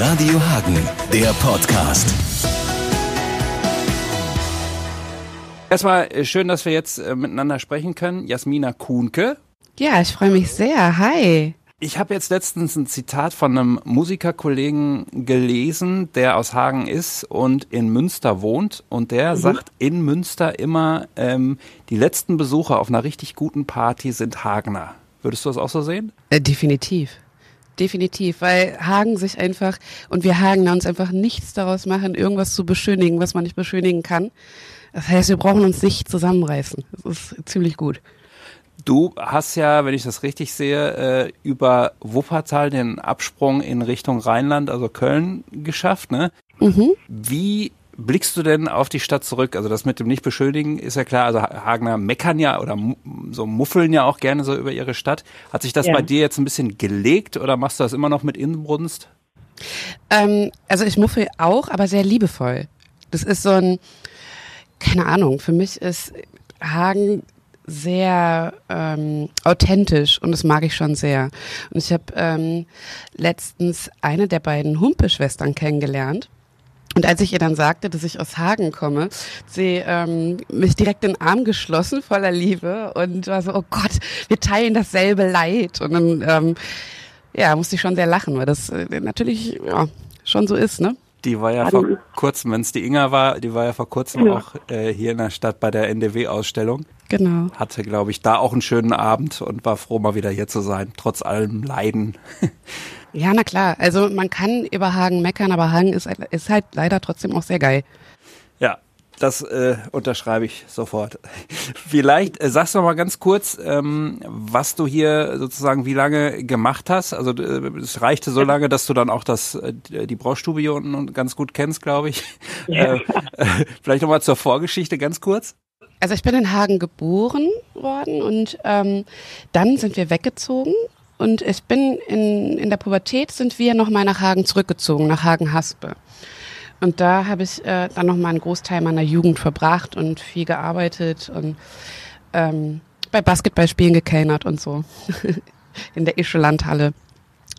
Radio Hagen, der Podcast. Erstmal äh, schön, dass wir jetzt äh, miteinander sprechen können. Jasmina Kuhnke. Ja, ich freue mich sehr. Hi. Ich habe jetzt letztens ein Zitat von einem Musikerkollegen gelesen, der aus Hagen ist und in Münster wohnt. Und der mhm. sagt in Münster immer, ähm, die letzten Besucher auf einer richtig guten Party sind Hagener. Würdest du das auch so sehen? Äh, definitiv. Definitiv, weil Hagen sich einfach und wir Hagener uns einfach nichts daraus machen, irgendwas zu beschönigen, was man nicht beschönigen kann. Das heißt, wir brauchen uns nicht zusammenreißen. Das ist ziemlich gut. Du hast ja, wenn ich das richtig sehe, äh, über Wuppertal den Absprung in Richtung Rheinland, also Köln, geschafft. Ne? Mhm. Wie blickst du denn auf die Stadt zurück? Also das mit dem Nicht-Beschuldigen ist ja klar. Also Hagener meckern ja oder so muffeln ja auch gerne so über ihre Stadt. Hat sich das ja. bei dir jetzt ein bisschen gelegt oder machst du das immer noch mit Inbrunst? Ähm, also ich muffel auch, aber sehr liebevoll. Das ist so ein, keine Ahnung, für mich ist Hagen sehr ähm, authentisch und das mag ich schon sehr. Und ich habe ähm, letztens eine der beiden Humpe-Schwestern kennengelernt. Und als ich ihr dann sagte, dass ich aus Hagen komme, sie ähm, mich direkt in den Arm geschlossen, voller Liebe und war so, oh Gott, wir teilen dasselbe Leid. Und dann, ähm, ja, musste ich schon sehr lachen, weil das äh, natürlich ja, schon so ist, ne? Die war ja vor kurzem, wenn es die Inga war, die war ja vor kurzem ja. auch äh, hier in der Stadt bei der NDW-Ausstellung. Genau. Hatte, glaube ich, da auch einen schönen Abend und war froh, mal wieder hier zu sein, trotz allem Leiden. ja, na klar. Also man kann über Hagen meckern, aber Hagen ist, ist halt leider trotzdem auch sehr geil. Ja, das äh, unterschreibe ich sofort. Vielleicht äh, sagst du noch mal ganz kurz, ähm, was du hier sozusagen wie lange gemacht hast. Also äh, es reichte so lange, dass du dann auch das äh, die Braustube hier unten ganz gut kennst, glaube ich. Ja. Äh, äh, vielleicht noch mal zur Vorgeschichte ganz kurz. Also ich bin in Hagen geboren worden und ähm, dann sind wir weggezogen und ich bin in in der Pubertät sind wir noch mal nach Hagen zurückgezogen, nach Hagen-Haspe. Und da habe ich äh, dann noch mal einen Großteil meiner Jugend verbracht und viel gearbeitet und ähm, bei Basketballspielen gekellnert und so. In der Ischelandhalle.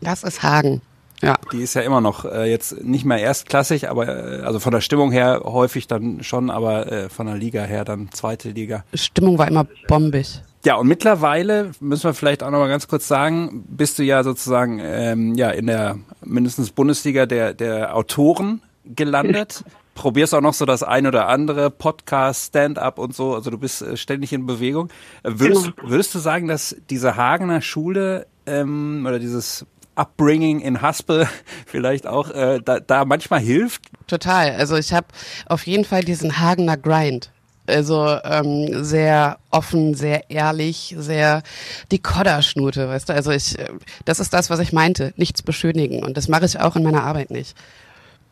Das ist Hagen. Ja. Die ist ja immer noch äh, jetzt nicht mehr erstklassig, aber äh, also von der Stimmung her häufig dann schon, aber äh, von der Liga her dann zweite Liga. Stimmung war immer bombig. Ja, und mittlerweile müssen wir vielleicht auch noch mal ganz kurz sagen, bist du ja sozusagen ähm, ja in der mindestens Bundesliga der der Autoren gelandet. Probierst auch noch so das ein oder andere Podcast, Stand-up und so. Also du bist äh, ständig in Bewegung. Äh, würdest, würdest du sagen, dass diese Hagener Schule ähm, oder dieses Upbringing in Haspel vielleicht auch äh, da, da manchmal hilft? Total. Also ich habe auf jeden Fall diesen Hagener Grind. Also ähm, sehr offen, sehr ehrlich, sehr die Kodderschnute, weißt du? Also ich, äh, das ist das, was ich meinte, nichts beschönigen. Und das mache ich auch in meiner Arbeit nicht.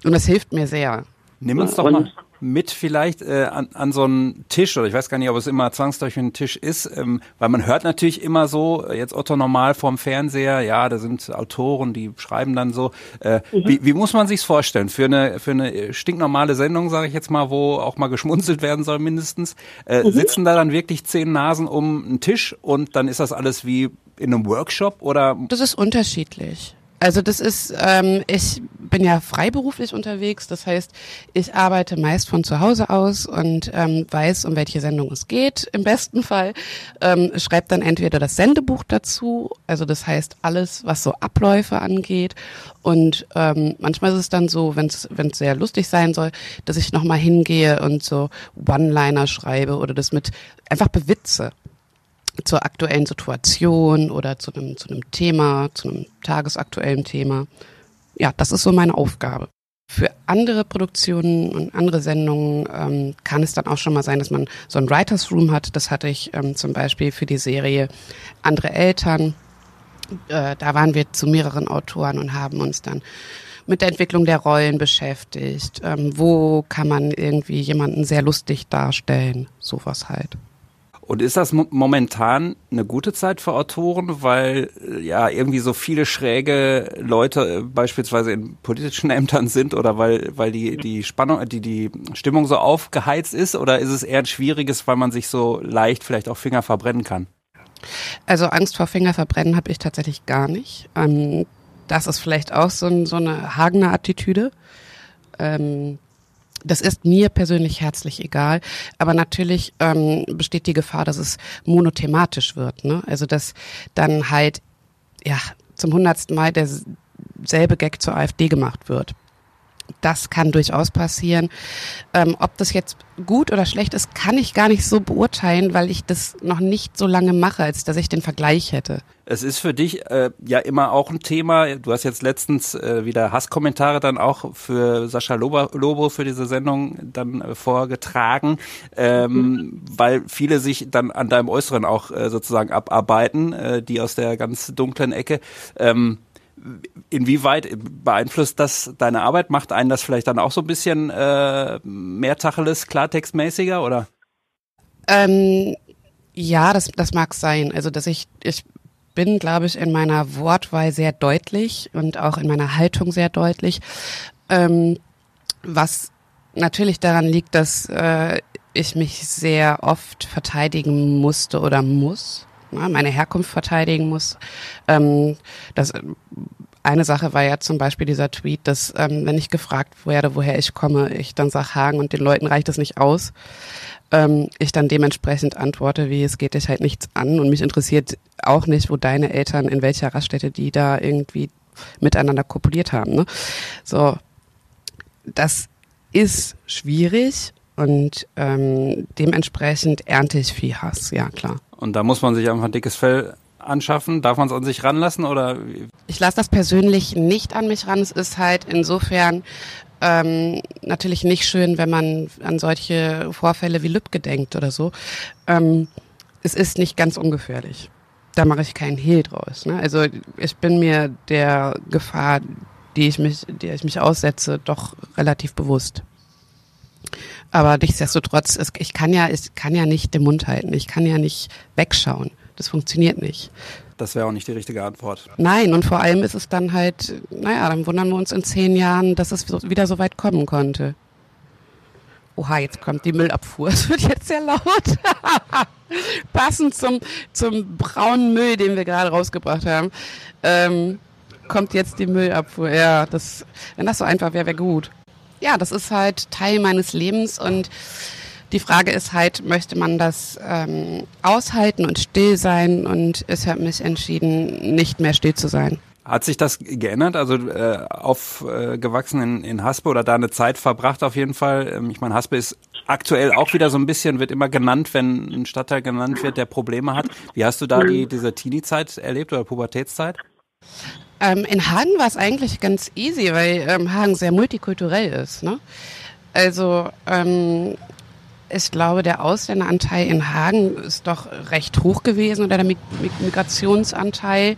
Und das hilft mir sehr. Nimm uns doch mal mit vielleicht äh, an, an so einen Tisch, oder ich weiß gar nicht, ob es immer zwangsläufig ein Tisch ist, ähm, weil man hört natürlich immer so, äh, jetzt Otto normal vorm Fernseher, ja, da sind Autoren, die schreiben dann so. Äh, mhm. wie, wie muss man sich's vorstellen? Für eine, für eine stinknormale Sendung, sage ich jetzt mal, wo auch mal geschmunzelt werden soll mindestens, äh, mhm. sitzen da dann wirklich zehn Nasen um einen Tisch und dann ist das alles wie in einem Workshop oder? Das ist unterschiedlich. Also das ist, ähm, ich bin ja freiberuflich unterwegs, das heißt, ich arbeite meist von zu Hause aus und ähm, weiß, um welche Sendung es geht, im besten Fall. Ähm, schreibe dann entweder das Sendebuch dazu, also das heißt alles, was so Abläufe angeht. Und ähm, manchmal ist es dann so, wenn es sehr lustig sein soll, dass ich nochmal hingehe und so One-Liner schreibe oder das mit einfach bewitze zur aktuellen Situation oder zu einem, zu einem Thema, zu einem tagesaktuellen Thema. Ja, das ist so meine Aufgabe. Für andere Produktionen und andere Sendungen ähm, kann es dann auch schon mal sein, dass man so ein Writers Room hat. Das hatte ich ähm, zum Beispiel für die Serie Andere Eltern. Äh, da waren wir zu mehreren Autoren und haben uns dann mit der Entwicklung der Rollen beschäftigt. Ähm, wo kann man irgendwie jemanden sehr lustig darstellen? Sowas halt. Und ist das momentan eine gute Zeit für Autoren, weil äh, ja irgendwie so viele schräge Leute äh, beispielsweise in politischen Ämtern sind oder weil weil die die Spannung, die die Stimmung so aufgeheizt ist oder ist es eher ein schwieriges, weil man sich so leicht vielleicht auch Finger verbrennen kann? Also Angst vor Fingerverbrennen habe ich tatsächlich gar nicht. Ähm, das ist vielleicht auch so, so eine Hagener Attitüde. Ähm, das ist mir persönlich herzlich egal, aber natürlich ähm, besteht die Gefahr, dass es monothematisch wird. Ne? Also dass dann halt ja zum hundertsten Mal derselbe Gag zur AfD gemacht wird das kann durchaus passieren. Ähm, ob das jetzt gut oder schlecht ist, kann ich gar nicht so beurteilen, weil ich das noch nicht so lange mache, als dass ich den Vergleich hätte. Es ist für dich äh, ja immer auch ein Thema. Du hast jetzt letztens äh, wieder Hasskommentare dann auch für Sascha Lobo, Lobo für diese Sendung dann äh, vorgetragen, ähm, mhm. weil viele sich dann an deinem Äußeren auch äh, sozusagen abarbeiten, äh, die aus der ganz dunklen Ecke. Ähm, inwieweit beeinflusst das deine Arbeit? Macht einen das vielleicht dann auch so ein bisschen äh, mehr Tacheles, klartextmäßiger oder? Ähm, ja, das, das mag sein. Also, dass ich, ich bin, glaube ich, in meiner Wortwahl sehr deutlich und auch in meiner Haltung sehr deutlich. Ähm, was natürlich daran liegt, dass äh, ich mich sehr oft verteidigen musste oder muss meine Herkunft verteidigen muss. Ähm, das eine Sache war ja zum Beispiel dieser Tweet, dass ähm, wenn ich gefragt werde, woher ich komme, ich dann sage Hagen und den Leuten reicht es nicht aus. Ähm, ich dann dementsprechend antworte, wie es geht dich halt nichts an und mich interessiert auch nicht, wo deine Eltern, in welcher Raststätte die da irgendwie miteinander kopuliert haben. Ne? So, das ist schwierig und ähm, dementsprechend ernte ich viel Hass, ja klar. Und da muss man sich einfach ein dickes Fell anschaffen? Darf man es an sich ranlassen oder? Ich lasse das persönlich nicht an mich ran. Es ist halt insofern ähm, natürlich nicht schön, wenn man an solche Vorfälle wie Lübcke denkt oder so. Ähm, es ist nicht ganz ungefährlich. Da mache ich keinen Hehl draus. Ne? Also ich bin mir der Gefahr, die ich mich, der ich mich aussetze, doch relativ bewusst. Aber nichtsdestotrotz, ich kann ja, ich kann ja nicht den Mund halten. Ich kann ja nicht wegschauen. Das funktioniert nicht. Das wäre auch nicht die richtige Antwort. Nein, und vor allem ist es dann halt, naja, dann wundern wir uns in zehn Jahren, dass es wieder so weit kommen konnte. Oha, jetzt kommt die Müllabfuhr. Es wird jetzt sehr laut. Passend zum, zum braunen Müll, den wir gerade rausgebracht haben, ähm, kommt jetzt die Müllabfuhr. Ja, das, wenn das so einfach wäre, wäre gut ja, das ist halt Teil meines Lebens und die Frage ist halt, möchte man das ähm, aushalten und still sein? Und ich habe mich entschieden, nicht mehr still zu sein. Hat sich das geändert? Also äh, aufgewachsen äh, in, in Haspe oder da eine Zeit verbracht auf jeden Fall? Ähm, ich meine, Haspe ist aktuell auch wieder so ein bisschen, wird immer genannt, wenn ein Stadtteil genannt wird, der Probleme hat. Wie hast du da die, diese Teenie-Zeit erlebt oder Pubertätszeit? Ähm, in Hagen war es eigentlich ganz easy, weil ähm, Hagen sehr multikulturell ist. Ne? Also ähm, ich glaube, der Ausländeranteil in Hagen ist doch recht hoch gewesen oder der Mig Migrationsanteil.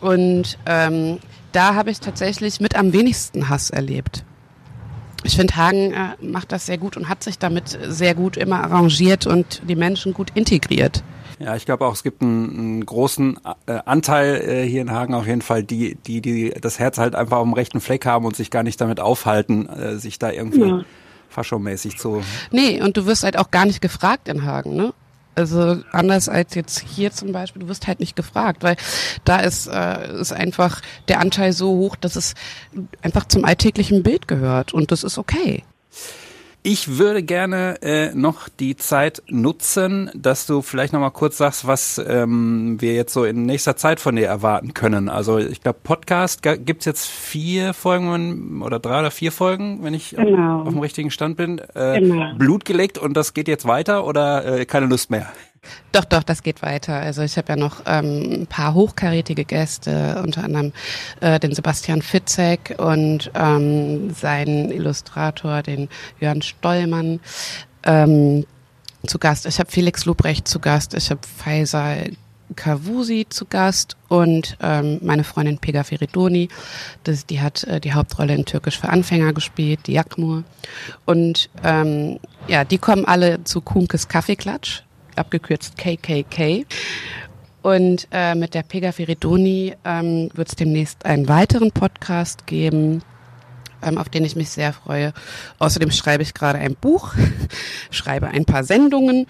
Und ähm, da habe ich tatsächlich mit am wenigsten Hass erlebt. Ich finde, Hagen äh, macht das sehr gut und hat sich damit sehr gut immer arrangiert und die Menschen gut integriert. Ja, ich glaube auch, es gibt einen, einen großen äh, Anteil äh, hier in Hagen auf jeden Fall, die, die, die das Herz halt einfach auf dem rechten Fleck haben und sich gar nicht damit aufhalten, äh, sich da irgendwie ja. faschomäßig zu. Nee, und du wirst halt auch gar nicht gefragt in Hagen, ne? Also anders als jetzt hier zum Beispiel, du wirst halt nicht gefragt, weil da ist, äh, ist einfach der Anteil so hoch, dass es einfach zum alltäglichen Bild gehört und das ist okay. Ich würde gerne äh, noch die Zeit nutzen, dass du vielleicht noch mal kurz sagst, was ähm, wir jetzt so in nächster Zeit von dir erwarten können. Also ich glaube, Podcast gibt's jetzt vier Folgen oder drei oder vier Folgen, wenn ich genau. auf, auf dem richtigen Stand bin. Äh, genau. Blut geleckt und das geht jetzt weiter oder äh, keine Lust mehr? Doch, doch, das geht weiter. Also ich habe ja noch ähm, ein paar hochkarätige Gäste, unter anderem äh, den Sebastian Fitzek und ähm, seinen Illustrator, den Jörn Stollmann. Ähm, zu Gast. Ich habe Felix Lubrecht zu Gast. Ich habe Faisal Kavusi zu Gast und ähm, meine Freundin Pega Feridoni. Das, die hat äh, die Hauptrolle in Türkisch für Anfänger gespielt, die Jakmur. Und ähm, ja, die kommen alle zu Kunkes Kaffeeklatsch abgekürzt KKK. Und äh, mit der Pega Feridoni ähm, wird es demnächst einen weiteren Podcast geben, ähm, auf den ich mich sehr freue. Außerdem schreibe ich gerade ein Buch, schreibe ein paar Sendungen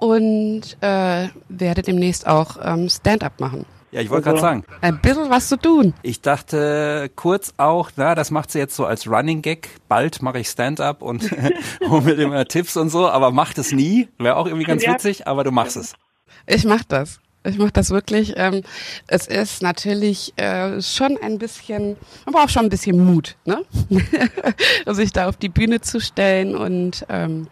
und äh, werde demnächst auch ähm, Stand-up machen. Ja, ich wollte gerade Also- sagen. Ein bisschen was zu tun. Ich dachte kurz auch, na, das macht sie jetzt so als Running Gag. Bald mache ich Stand-up und hole mir immer Tipps und so, aber macht es nie. Wäre auch irgendwie ganz Ja. witzig, aber du machst es. Ich mach das. Ich mach das wirklich. Ähm, es ist natürlich äh, schon ein bisschen, man braucht schon ein bisschen Mut, ne? sich da auf die Bühne zu stellen und ähm,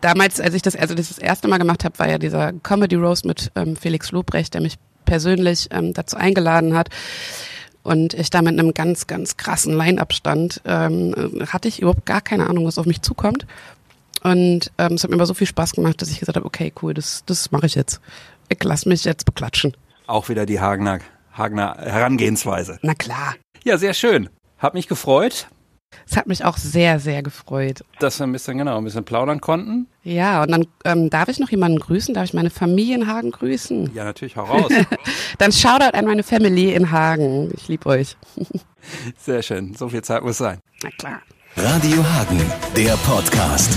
damals, als ich das, also das, das erste Mal gemacht habe, war ja dieser Comedy Roast mit ähm, Felix Lobrecht, der mich persönlich ähm, dazu eingeladen hat. Und ich da mit einem ganz, ganz krassen Line-Up stand, ähm, hatte ich überhaupt gar keine Ahnung, was auf mich zukommt. Und ähm, es hat mir aber so viel Spaß gemacht, dass ich gesagt habe, okay, cool, das, das mache ich jetzt. Ich lass mich jetzt beklatschen. Auch wieder die Hagener, Hagener Herangehensweise. Na klar. Ja, sehr schön. Hab mich gefreut, Es hat mich auch sehr, sehr gefreut. dass wir ein bisschen, genau, ein bisschen plaudern konnten. Ja, und dann ähm, darf ich noch jemanden grüßen, darf ich meine Familie in Hagen grüßen. Ja, natürlich, hau raus. Dann Shoutout an meine Family in Hagen. Ich liebe euch. Sehr schön. So viel Zeit muss sein. Na klar. Radio Hagen, der Podcast.